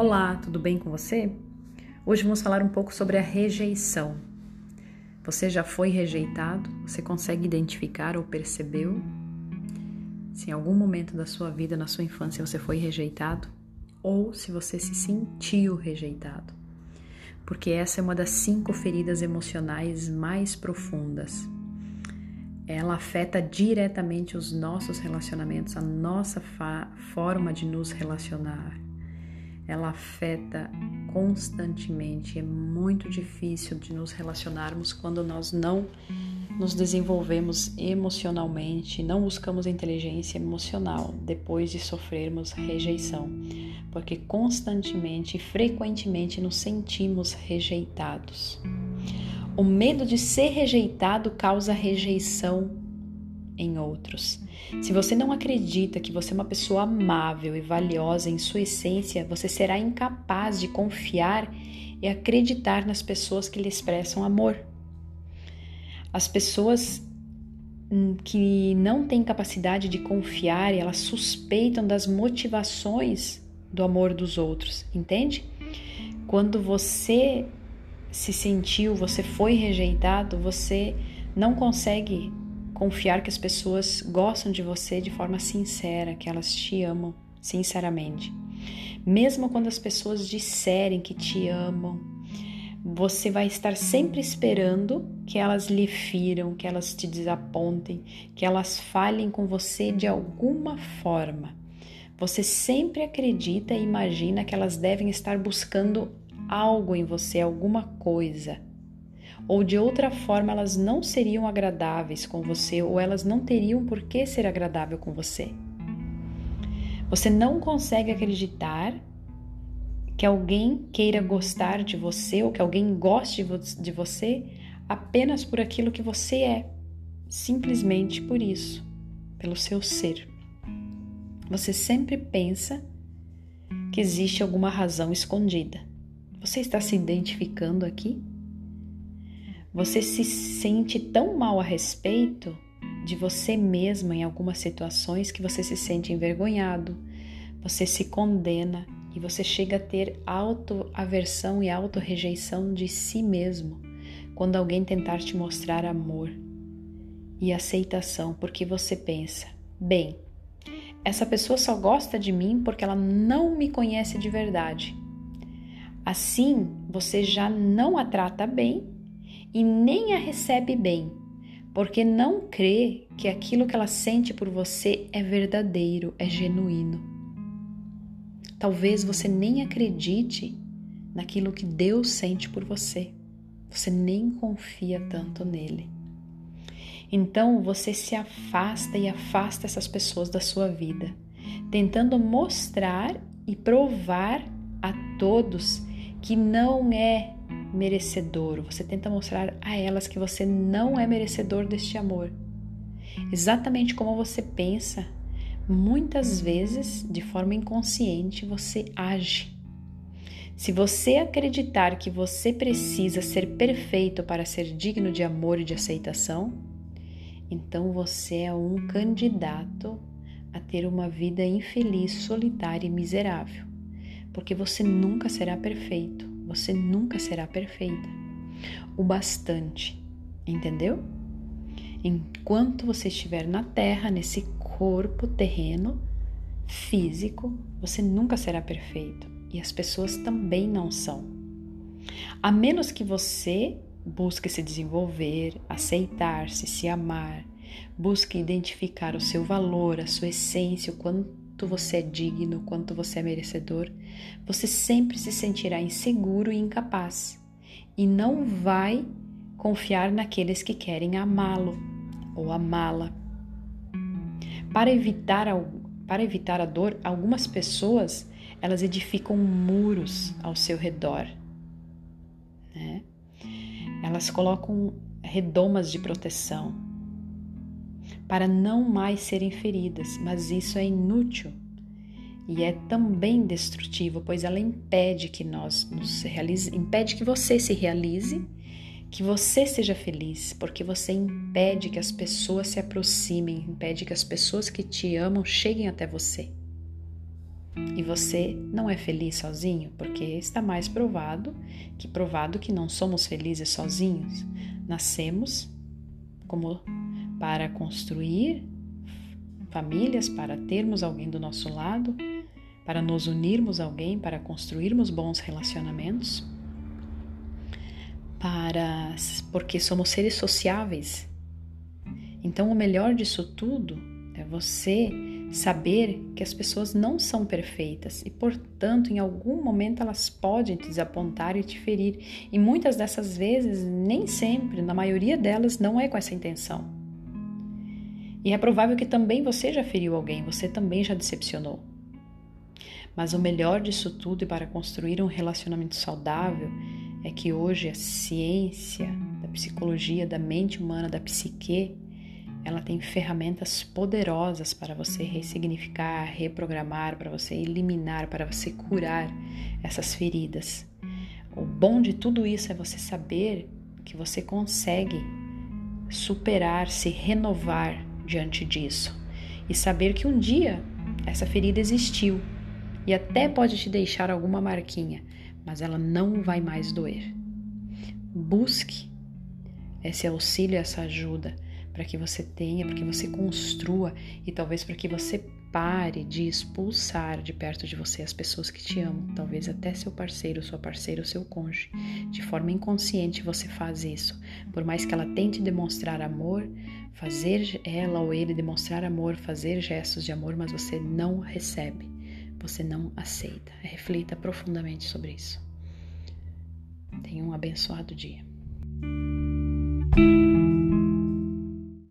Olá, tudo bem com você? Hoje vamos falar um pouco sobre a rejeição. Você já foi rejeitado? Você consegue identificar ou percebeu? Se em algum momento da sua vida, na sua infância, você foi rejeitado? Ou se você se sentiu rejeitado? Porque essa é uma das cinco feridas emocionais mais profundas. Ela afeta diretamente os nossos relacionamentos, a nossa forma de nos relacionar ela afeta constantemente. É muito difícil de nos relacionarmos quando nós não nos desenvolvemos emocionalmente, não buscamos inteligência emocional depois de sofrermos rejeição, porque constantemente e frequentemente nos sentimos rejeitados. O medo de ser rejeitado causa rejeição em outros. Se você não acredita que você é uma pessoa amável e valiosa em sua essência, você será incapaz de confiar e acreditar nas pessoas que lhe expressam amor. As pessoas hum, que não têm capacidade de confiar, elas suspeitam das motivações do amor dos outros, entende? Quando você se sentiu, você foi rejeitado, você não consegue confiar que as pessoas gostam de você de forma sincera, que elas te amam sinceramente. Mesmo quando as pessoas disserem que te amam, você vai estar sempre esperando que elas lhe firam, que elas te desapontem, que elas falhem com você de alguma forma. Você sempre acredita e imagina que elas devem estar buscando algo em você, alguma coisa ou de outra forma elas não seriam agradáveis com você, ou elas não teriam por que ser agradável com você. Você não consegue acreditar que alguém queira gostar de você ou que alguém goste de você apenas por aquilo que você é, simplesmente por isso, pelo seu ser. Você sempre pensa que existe alguma razão escondida. Você está se identificando aqui? Você se sente tão mal a respeito de você mesma em algumas situações que você se sente envergonhado, você se condena e você chega a ter autoaversão e autorrejeição de si mesmo quando alguém tentar te mostrar amor e aceitação, porque você pensa: bem, essa pessoa só gosta de mim porque ela não me conhece de verdade. Assim, você já não a trata bem e nem a recebe bem, porque não crê que aquilo que ela sente por você é verdadeiro, é genuíno. Talvez você nem acredite naquilo que Deus sente por você. Você nem confia tanto nele. Então você se afasta e afasta essas pessoas da sua vida, tentando mostrar e provar a todos que não é merecedor, você tenta mostrar a elas que você não é merecedor deste amor. Exatamente como você pensa, muitas vezes, de forma inconsciente, você age. Se você acreditar que você precisa ser perfeito para ser digno de amor e de aceitação, então você é um candidato a ter uma vida infeliz, solitária e miserável, porque você nunca será perfeito você nunca será perfeita. O bastante, entendeu? Enquanto você estiver na terra, nesse corpo terreno, físico, você nunca será perfeito. E as pessoas também não são. A menos que você busque se desenvolver, aceitar-se, se amar, busque identificar o seu valor, a sua essência, o quanto quanto você é digno, quanto você é merecedor, você sempre se sentirá inseguro e incapaz e não vai confiar naqueles que querem amá-lo ou amá-la. Para evitar, para evitar a dor, algumas pessoas elas edificam muros ao seu redor. Né? Elas colocam redomas de proteção para não mais serem feridas, mas isso é inútil e é também destrutivo, pois ela impede que nós nos realize, impede que você se realize, que você seja feliz, porque você impede que as pessoas se aproximem, impede que as pessoas que te amam cheguem até você. e você não é feliz sozinho, porque está mais provado que provado que não somos felizes sozinhos. Nascemos como para construir famílias, para termos alguém do nosso lado, para nos unirmos a alguém, para construirmos bons relacionamentos, para porque somos seres sociáveis. Então o melhor disso tudo é você saber que as pessoas não são perfeitas e, portanto, em algum momento elas podem te desapontar e te ferir. E muitas dessas vezes, nem sempre, na maioria delas, não é com essa intenção. E é provável que também você já feriu alguém, você também já decepcionou. Mas o melhor disso tudo e para construir um relacionamento saudável é que hoje a ciência da psicologia, da mente humana, da psique, ela tem ferramentas poderosas para você ressignificar, reprogramar, para você eliminar, para você curar essas feridas. O bom de tudo isso é você saber que você consegue superar, se renovar diante disso e saber que um dia essa ferida existiu e até pode te deixar alguma marquinha, mas ela não vai mais doer. Busque esse auxílio, essa ajuda para que você tenha, para que você construa e talvez para que você pare de expulsar de perto de você as pessoas que te amam, talvez até seu parceiro, sua parceira, seu cônjuge. De forma inconsciente você faz isso. Por mais que ela tente demonstrar amor, fazer ela ou ele demonstrar amor, fazer gestos de amor, mas você não recebe, você não aceita. Reflita profundamente sobre isso. Tenha um abençoado dia.